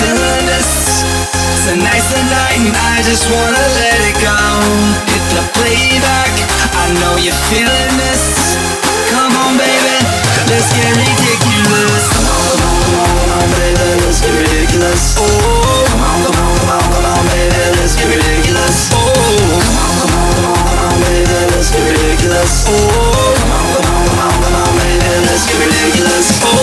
bitterness Tonight's the night and I just wanna let it go Hit the playback, I know you're feeling this Come on baby, let's get ridiculous Come on, come on, come on, come on baby, let's get ridiculous Oh, come on, come on, come on, come on baby, let's get ridiculous Oh, come on, come on, come on, come on baby, let's get ridiculous Oh, come on, come on, come on, come on baby, let's get ridiculous Oh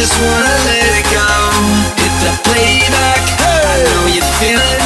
just wanna let it go. Hit the playback. Hey! I know you feel it.